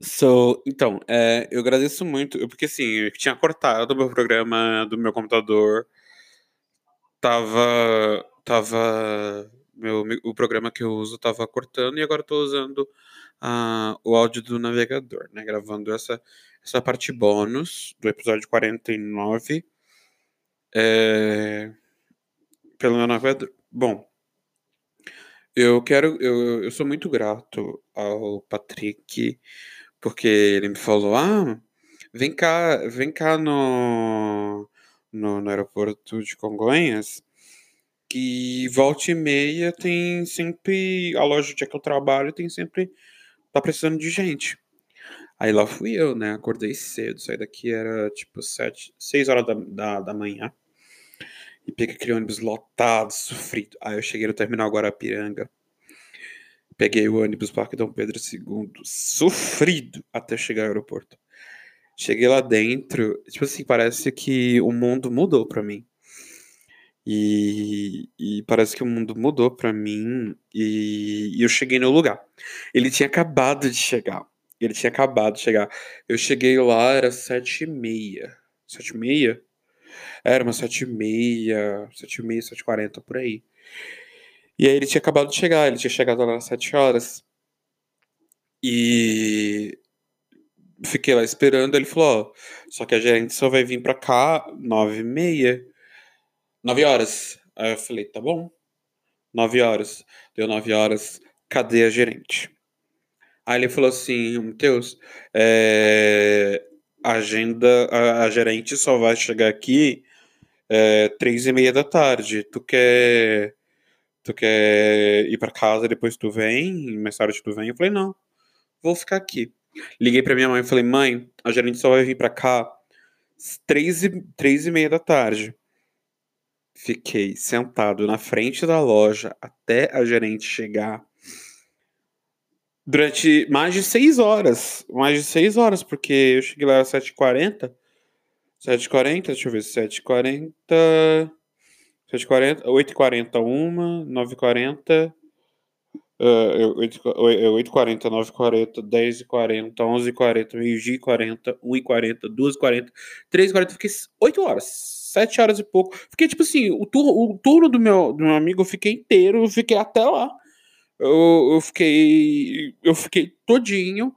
So, então, é, eu agradeço muito, porque assim, eu tinha cortado o meu programa do meu computador, tava, tava, meu, o programa que eu uso tava cortando e agora tô usando uh, o áudio do navegador, né, gravando essa, essa parte bônus do episódio 49 é, pelo meu navegador. Bom, eu quero, eu, eu sou muito grato ao Patrick, porque ele me falou, ah, vem cá, vem cá no, no, no aeroporto de Congonhas, que volta e meia tem sempre, a loja onde é que eu trabalho tem sempre, tá precisando de gente. Aí lá fui eu, né, acordei cedo, saí daqui era tipo sete, seis horas da, da, da manhã, e peguei aquele ônibus lotado, sofrido. Aí eu cheguei no terminal Guarapiranga. Peguei o ônibus Parque Dom Pedro II, sofrido, até chegar ao aeroporto. Cheguei lá dentro, tipo assim, parece que o mundo mudou para mim. E, e, parece que o mundo mudou para mim e, e, eu cheguei no lugar. Ele tinha acabado de chegar. Ele tinha acabado de chegar. Eu cheguei lá, era sete e meia. Sete e meia? Era umas sete e meia, sete e meia, sete e quarenta, por aí. E aí ele tinha acabado de chegar, ele tinha chegado lá às sete horas. E fiquei lá esperando, ele falou, ó, só que a gerente só vai vir pra cá nove e meia. Nove horas. Aí eu falei, tá bom. Nove horas. Deu nove horas, cadê a gerente? Aí ele falou assim, Matheus, é, agenda, a, a gerente só vai chegar aqui é, três e meia da tarde. Tu quer, tu quer ir para casa depois tu vem, mais tarde tu vem? Eu falei não, vou ficar aqui. Liguei para minha mãe e falei mãe, a gerente só vai vir para cá três e, três e meia da tarde. Fiquei sentado na frente da loja até a gerente chegar durante mais de seis horas. Mais de seis horas, porque eu cheguei lá às 7h40. 7h40, deixa eu ver, 7h40. 7h40, 8h40, 1, 9h40. Uh, 8h40, 9h40, 10h40, 11h40, meio-dia e 40, 1h40, 2h40, 3h40, fiquei 8 horas, 7 horas e pouco. Fiquei tipo assim, o turno, o turno do, meu, do meu amigo eu fiquei inteiro, eu fiquei até lá. Eu, eu fiquei. Eu fiquei todinho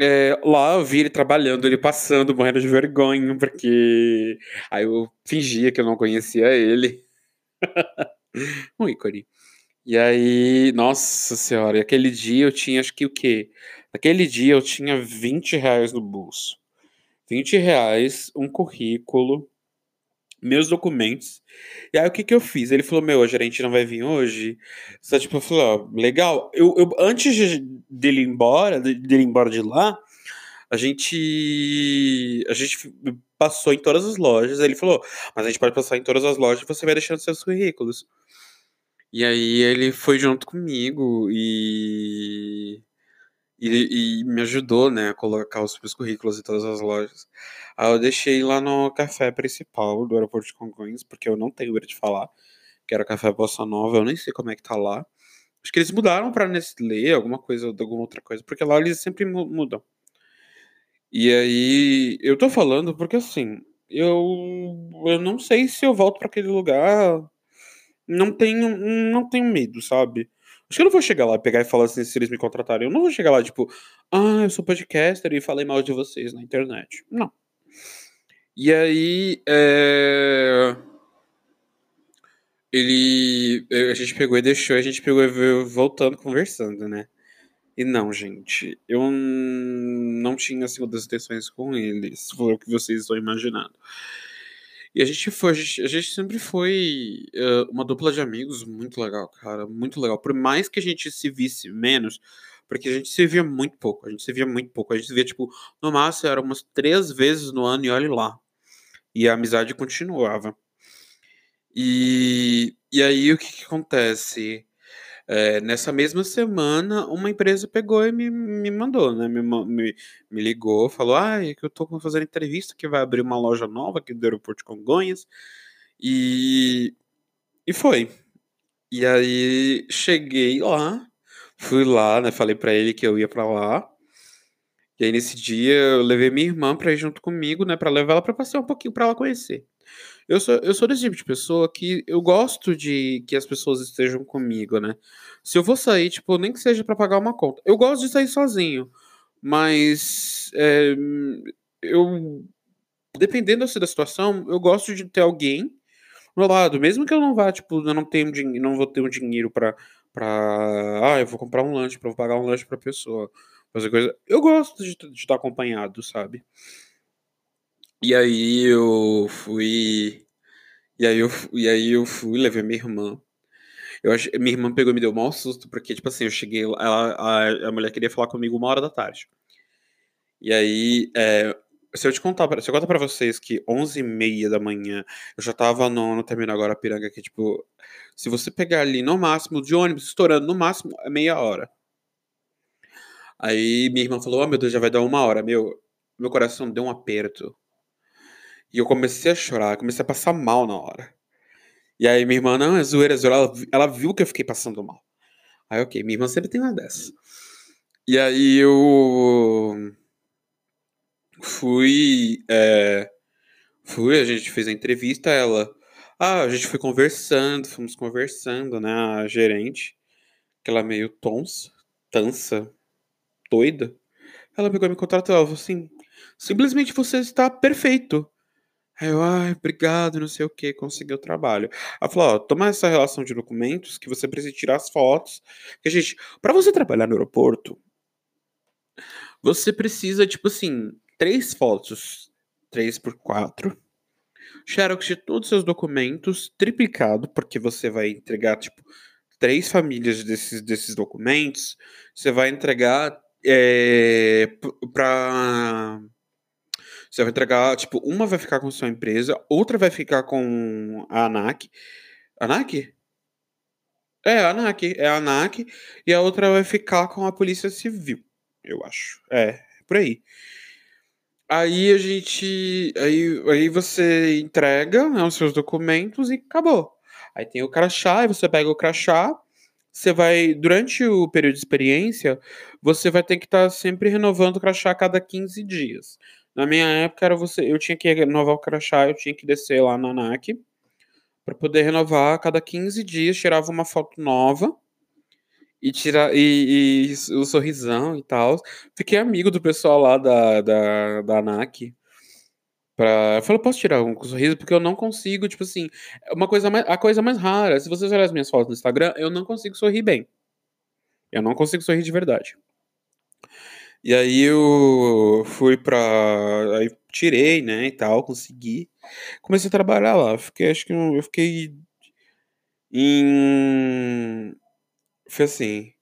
é, lá eu vi ele trabalhando, ele passando, morrendo de vergonha, porque aí eu fingia que eu não conhecia ele. um ícone. E aí, nossa senhora, aquele dia eu tinha, acho que o quê? Naquele dia eu tinha 20 reais no bolso. 20 reais, um currículo, meus documentos. E aí o que que eu fiz? Ele falou: Meu, a gerente não vai vir hoje. Só tipo, eu falei: Ó, legal. Eu, eu, antes de, dele ir embora, de, dele ir embora de lá, a gente. A gente passou em todas as lojas. Aí ele falou: Mas a gente pode passar em todas as lojas e você vai deixando seus currículos. E aí ele foi junto comigo e e, e, me ajudou, né, a colocar os meus currículos em todas as lojas. Aí eu deixei lá no café principal do aeroporto de Congonhas, porque eu não tenho medo de falar, que era o Café Bossa Nova, eu nem sei como é que tá lá. Acho que eles mudaram pra Nestlé, alguma coisa, alguma outra coisa, porque lá eles sempre mudam. E aí, eu tô falando porque assim, eu, eu não sei se eu volto para aquele lugar. Não tenho, não tenho medo, sabe? Acho que eu não vou chegar lá, pegar e falar assim, se eles me contratarem. Eu não vou chegar lá, tipo, ah, eu sou podcaster e falei mal de vocês na internet. Não. E aí, é... ele. A gente pegou e deixou, a gente pegou e veio voltando, conversando, né? E não, gente, eu não tinha segundas intenções com eles, foi o que vocês estão imaginando. E a gente foi, a gente, a gente sempre foi uh, uma dupla de amigos muito legal, cara, muito legal. Por mais que a gente se visse menos, porque a gente se via muito pouco, a gente se via muito pouco. A gente se via, tipo, no máximo era umas três vezes no ano e olhe lá. E a amizade continuava. E, e aí o que, que acontece? É, nessa mesma semana, uma empresa pegou e me, me mandou, né? Me, me, me ligou, falou: Ah, é que eu tô fazendo entrevista que vai abrir uma loja nova aqui do aeroporto de Congonhas. E, e foi. E aí cheguei lá, fui lá, né? Falei para ele que eu ia para lá. E aí, nesse dia, eu levei minha irmã pra ir junto comigo, né? Pra levar ela pra passear um pouquinho, pra ela conhecer. Eu sou, eu sou desse tipo de pessoa que eu gosto de que as pessoas estejam comigo, né? Se eu vou sair, tipo, nem que seja pra pagar uma conta. Eu gosto de sair sozinho, mas é, eu, dependendo assim, da situação, eu gosto de ter alguém do meu lado, mesmo que eu não vá, tipo, eu não tenho não vou ter um dinheiro pra, pra ah, eu vou comprar um lanche, pra pagar um lanche pra pessoa, fazer coisa. Eu gosto de, de estar acompanhado, sabe? E aí eu fui. E aí eu, e aí eu fui, levei minha irmã. Eu ach... Minha irmã pegou e me deu um mau susto, porque, tipo assim, eu cheguei. Ela, a, a mulher queria falar comigo uma hora da tarde. E aí, é, se eu te contar, se eu contar pra vocês que 11 e meia da manhã eu já tava no, no terminal agora Piranga, que, tipo, se você pegar ali no máximo, de ônibus, estourando no máximo, é meia hora. Aí minha irmã falou: Oh meu Deus, já vai dar uma hora. Meu, meu coração deu um aperto. E eu comecei a chorar, comecei a passar mal na hora. E aí minha irmã, não, é zoeira, é zoeira. Ela, ela viu que eu fiquei passando mal. Aí, ok, minha irmã sempre tem uma dessas. E aí eu fui. É, fui, a gente fez a entrevista, ela. Ah, a gente foi conversando, fomos conversando, né? A gerente, aquela meio tons, tansa, doida. Ela pegou e me contratou, ela falou assim: simplesmente você está perfeito. Aí eu, ai, obrigado, não sei o que, consegui o trabalho. Ela falou, ó, toma essa relação de documentos que você precisa tirar as fotos. Porque, gente, para você trabalhar no aeroporto, você precisa, tipo assim, três fotos, três por quatro, xerox de todos os seus documentos, triplicado, porque você vai entregar, tipo, três famílias desses, desses documentos, você vai entregar é, para você vai entregar, tipo, uma vai ficar com sua empresa, outra vai ficar com a ANAC. ANAC? É, a ANAC. É a ANAC. E a outra vai ficar com a Polícia Civil, eu acho. É, por aí. Aí a gente. Aí, aí você entrega né, os seus documentos e acabou. Aí tem o crachá, e você pega o crachá. Você vai, durante o período de experiência, você vai ter que estar tá sempre renovando o crachá a cada 15 dias. Na minha época era você, eu tinha que renovar o crachá, eu tinha que descer lá na ANAC para poder renovar a cada 15 dias, tirava uma foto nova e tira e, e o sorrisão e tal. Fiquei amigo do pessoal lá da, da, da ANAC. Pra... Eu falei, posso tirar um sorriso? Porque eu não consigo, tipo assim, é uma coisa mais, a coisa mais rara. Se vocês olharem as minhas fotos no Instagram, eu não consigo sorrir bem. Eu não consigo sorrir de verdade. E aí eu fui pra. Aí tirei, né, e tal, consegui. Comecei a trabalhar lá. Fiquei, acho que eu fiquei. Em. Foi assim.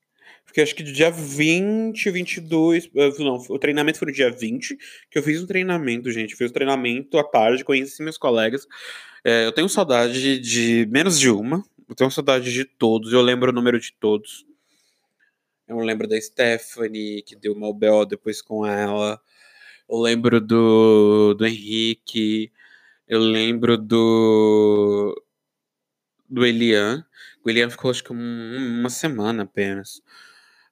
Fiquei acho que do dia 20, 22. Eh, não, o treinamento foi no dia 20, que eu fiz um treinamento, gente. Fiz o um treinamento à tarde, conheci meus colegas. É, eu tenho saudade de menos de uma. Eu tenho saudade de todos. Eu lembro o número de todos. Eu lembro da Stephanie, que deu uma BO depois com ela. Eu lembro do, do Henrique. Eu lembro do. Do Elian. O Elian ficou acho que um, uma semana apenas.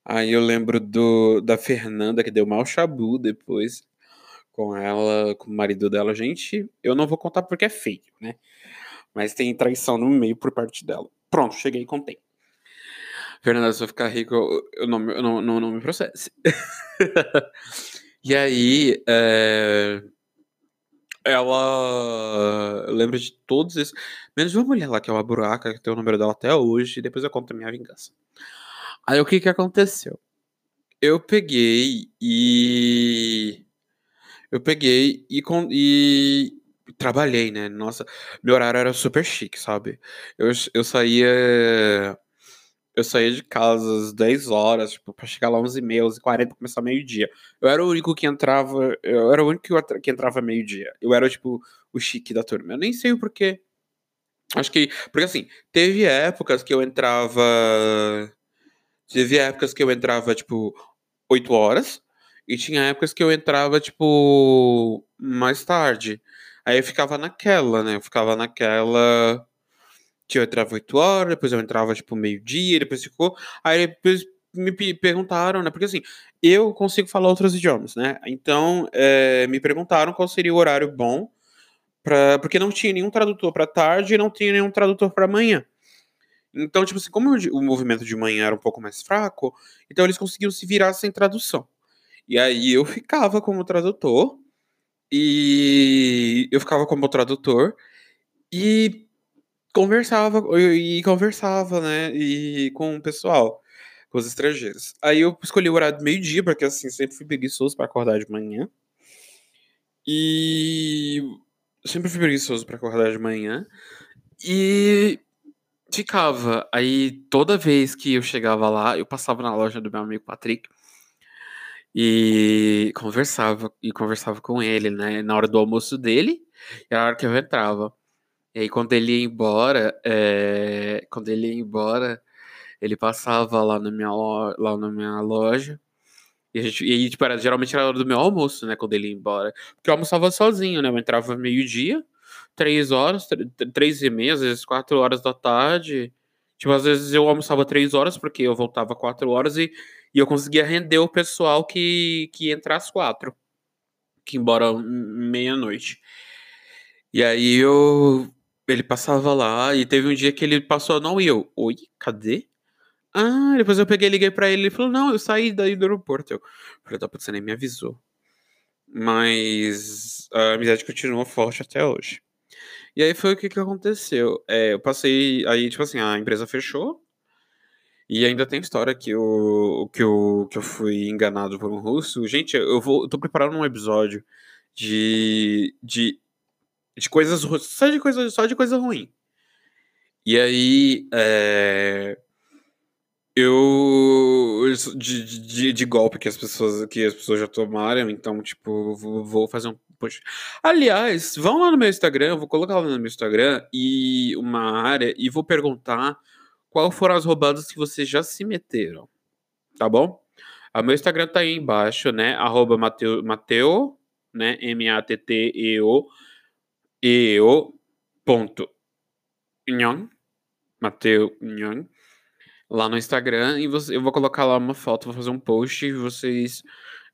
Aí eu lembro do, da Fernanda, que deu mal chabu depois com ela, com o marido dela. Gente, eu não vou contar porque é feio, né? Mas tem traição no meio por parte dela. Pronto, cheguei e contei. Fernanda, se eu ficar rico, eu não, eu não, não, não me processe. e aí, é, ela lembra de todos esses. Menos uma mulher lá, que é uma buraca, que tem o número dela até hoje, e depois eu conto a minha vingança. Aí o que que aconteceu? Eu peguei e. Eu peguei e, com, e trabalhei, né? Nossa, meu horário era super chique, sabe? Eu, eu saía eu saía de casa às 10 horas, tipo, pra chegar lá 11 e meia, 11 e 40 começar meio-dia. Eu era o único que entrava, eu era o único que entrava meio-dia. Eu era, tipo, o chique da turma. Eu nem sei o porquê. Acho que, porque assim, teve épocas que eu entrava, teve épocas que eu entrava, tipo, 8 horas, e tinha épocas que eu entrava, tipo, mais tarde. Aí eu ficava naquela, né? Eu ficava naquela que eu entrava 8 horas, depois eu entrava tipo meio-dia, depois ficou. Aí depois me perguntaram, né? Porque assim, eu consigo falar outros idiomas, né? Então, é, me perguntaram qual seria o horário bom, pra, porque não tinha nenhum tradutor para tarde e não tinha nenhum tradutor para manhã. Então, tipo assim, como o movimento de manhã era um pouco mais fraco, então eles conseguiam se virar sem tradução. E aí eu ficava como tradutor, e eu ficava como tradutor, e conversava, e conversava, né, e com o pessoal, com os estrangeiros. Aí eu escolhi o horário do meio-dia, porque assim, sempre fui preguiçoso para acordar de manhã. E sempre fui preguiçoso para acordar de manhã. E ficava. Aí toda vez que eu chegava lá, eu passava na loja do meu amigo Patrick e conversava e conversava com ele, né? Na hora do almoço dele e na hora que eu entrava. E aí quando ele ia embora, é... quando ele ia embora, ele passava lá na minha loja, lá na minha loja. E, a gente, e tipo, era, geralmente era a hora do meu almoço, né? Quando ele ia embora. Porque eu almoçava sozinho, né? Eu entrava meio-dia, três horas, três e meia, às vezes quatro horas da tarde. Tipo, às vezes eu almoçava três horas, porque eu voltava quatro horas e, e eu conseguia render o pessoal que, que ia entrar às quatro. Que embora meia-noite. E aí eu. Ele passava lá e teve um dia que ele passou, não, e eu, oi, cadê? Ah, depois eu peguei e liguei pra ele. Ele falou: Não, eu saí daí do aeroporto. Eu falei: Tá, você nem me avisou. Mas a amizade continuou forte até hoje. E aí foi o que, que aconteceu. É, eu passei. Aí, tipo assim, a empresa fechou. E ainda tem história que eu, que eu, que eu fui enganado por um russo. Gente, eu vou. Eu tô preparando um episódio de. de, de coisas. Só de coisa, só de coisa ruim. E aí. É, eu de, de, de, golpe que as pessoas que as pessoas já tomaram, então tipo, vou, vou fazer um post. Aliás, vão lá no meu Instagram, vou colocar lá no meu Instagram e uma área e vou perguntar qual foram as roubadas que vocês já se meteram. Tá bom? O meu Instagram tá aí embaixo, né? Arroba Mateo, Mateo né? M-A-T-T-E-O E-O ponto Nhan Mateo Nhan lá no Instagram e você, eu vou colocar lá uma foto, vou fazer um post e vocês.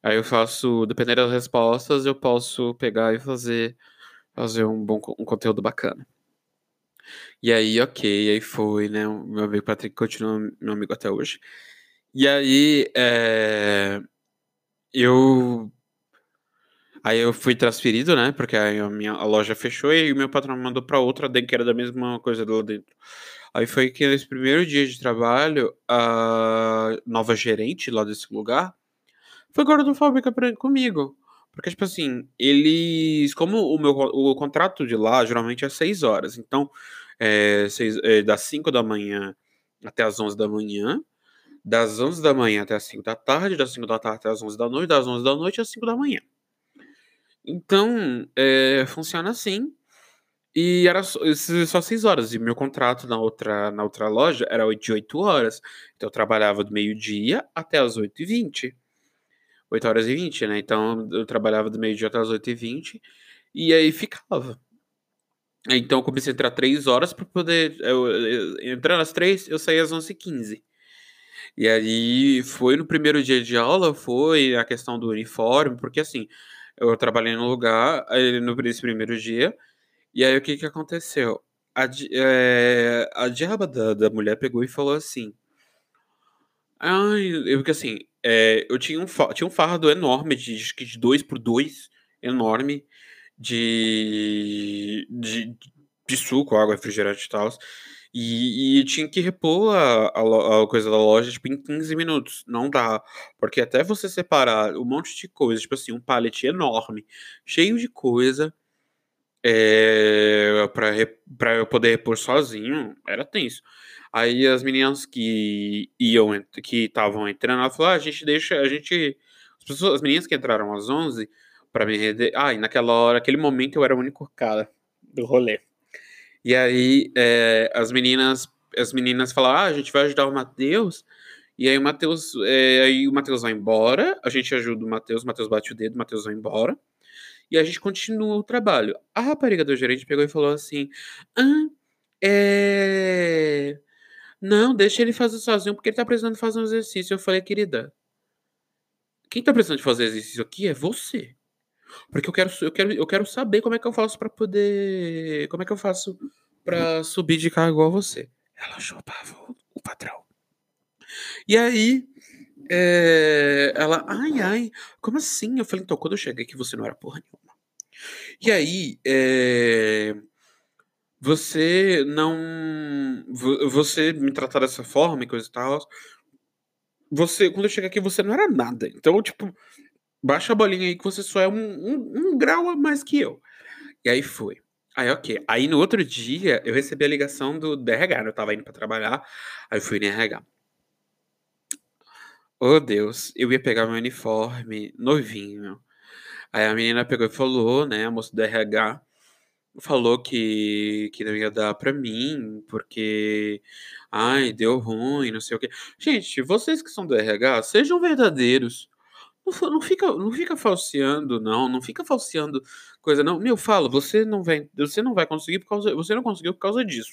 Aí eu faço, dependendo das respostas, eu posso pegar e fazer, fazer um bom um conteúdo bacana. E aí, ok, aí foi, né? O meu amigo Patrick continua meu amigo até hoje. E aí, é, eu. Aí eu fui transferido, né? Porque a minha a loja fechou e o meu patrão me mandou para outra, que era da mesma coisa lá dentro. Aí foi que nesse primeiro dia de trabalho, a nova gerente lá desse lugar foi gordofóbica pra, comigo. Porque, tipo assim, eles. Como o meu o contrato de lá geralmente é 6 horas. Então, é, seis, é, das 5 da manhã até as 11 da manhã. Das 11 da manhã até as 5 da tarde. Das 5 da tarde até as 11 da noite. Das 11 da noite às 5 da manhã. Então, é, funciona assim. E era só, só seis horas. E meu contrato na outra, na outra loja era de oito horas. Então eu trabalhava do meio-dia até as oito e vinte. Oito horas e vinte, né? Então eu trabalhava do meio-dia até as oito e vinte. E aí ficava. Então eu comecei a entrar três horas para poder. Eu, eu, entrando às três, eu saí às onze e quinze. E aí foi no primeiro dia de aula, foi a questão do uniforme, porque assim, eu trabalhei no lugar, no, nesse primeiro dia, e aí o que que aconteceu? A, é, a diaba da, da mulher pegou e falou assim. Ai, porque assim, é, eu tinha um, tinha um fardo enorme, de, de dois por dois, enorme, de, de, de suco, água, refrigerante e tal. E, e, tinha que repor a, a, a, coisa da loja tipo, em 15 minutos. Não dá. Porque até você separar um monte de coisa, tipo assim, um pallet enorme, cheio de coisa, é, para eu poder repor sozinho, era tenso. Aí as meninas que iam, que estavam entrando, ela falou: ah, a gente deixa, a gente. As, pessoas, as meninas que entraram às 11 para me render. Ah, e naquela hora, aquele momento eu era o único cara do rolê. E aí é, as meninas as meninas falaram: ah, a gente vai ajudar o Matheus. E aí o Matheus, é, aí o Matheus vai embora, a gente ajuda o Matheus, o Matheus bate o dedo, o Matheus vai embora. E a gente continua o trabalho. A rapariga do gerente pegou e falou assim: Ah, é. Não, deixa ele fazer sozinho, porque ele tá precisando fazer um exercício. Eu falei, querida, quem tá precisando de fazer exercício aqui é você. Porque eu quero, eu quero, eu quero saber como é que eu faço para poder. Como é que eu faço para subir de cargo igual você. Ela chupava o, o patrão. E aí, é, ela, ai, ai, como assim? Eu falei, então, quando eu cheguei aqui, você não era porra nenhuma. E aí, é, você não. Você me tratar dessa forma e coisa e tal. Você, quando eu cheguei aqui, você não era nada. Então, tipo, baixa a bolinha aí que você só é um, um, um grau a mais que eu. E aí foi. Aí, ok. Aí no outro dia, eu recebi a ligação do DRH. Eu tava indo pra trabalhar, aí eu fui no RH. Oh, Deus, eu ia pegar meu uniforme novinho. Aí a menina pegou e falou, né, a moça do RH, falou que, que não ia dar pra mim, porque, ai, deu ruim, não sei o quê. Gente, vocês que são do RH, sejam verdadeiros. Não, fica, não fica falseando, não. Não fica falseando coisa, não. Meu, falo, você não vai, você não vai conseguir por causa, você não conseguiu por causa disso.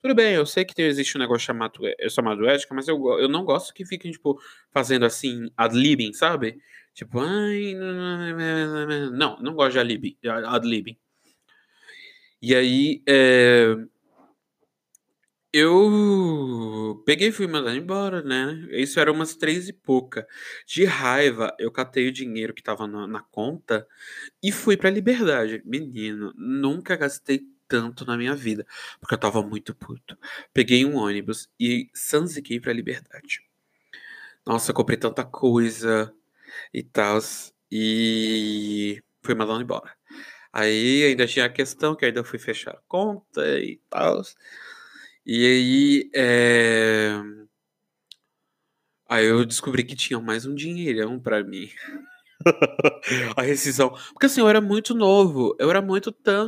Tudo bem, eu sei que tem, existe um negócio chamado, chamado ética, mas eu, eu não gosto que fiquem, tipo, fazendo assim, ad-libbing, sabe? Tipo, ai, não, não gosto de ad-libbing. E aí, é, eu peguei e fui mandado embora, né? Isso era umas três e pouca. De raiva, eu catei o dinheiro que tava na, na conta e fui pra liberdade. Menino, nunca gastei tanto na minha vida, porque eu tava muito puto. Peguei um ônibus e sanziquei pra liberdade. Nossa, comprei tanta coisa e tal. E fui mandando embora. Aí ainda tinha a questão que ainda fui fechar a conta e tal. E aí, é... aí eu descobri que tinha mais um dinheirão pra mim. a rescisão. Porque assim, eu era muito novo. Eu era muito tanto.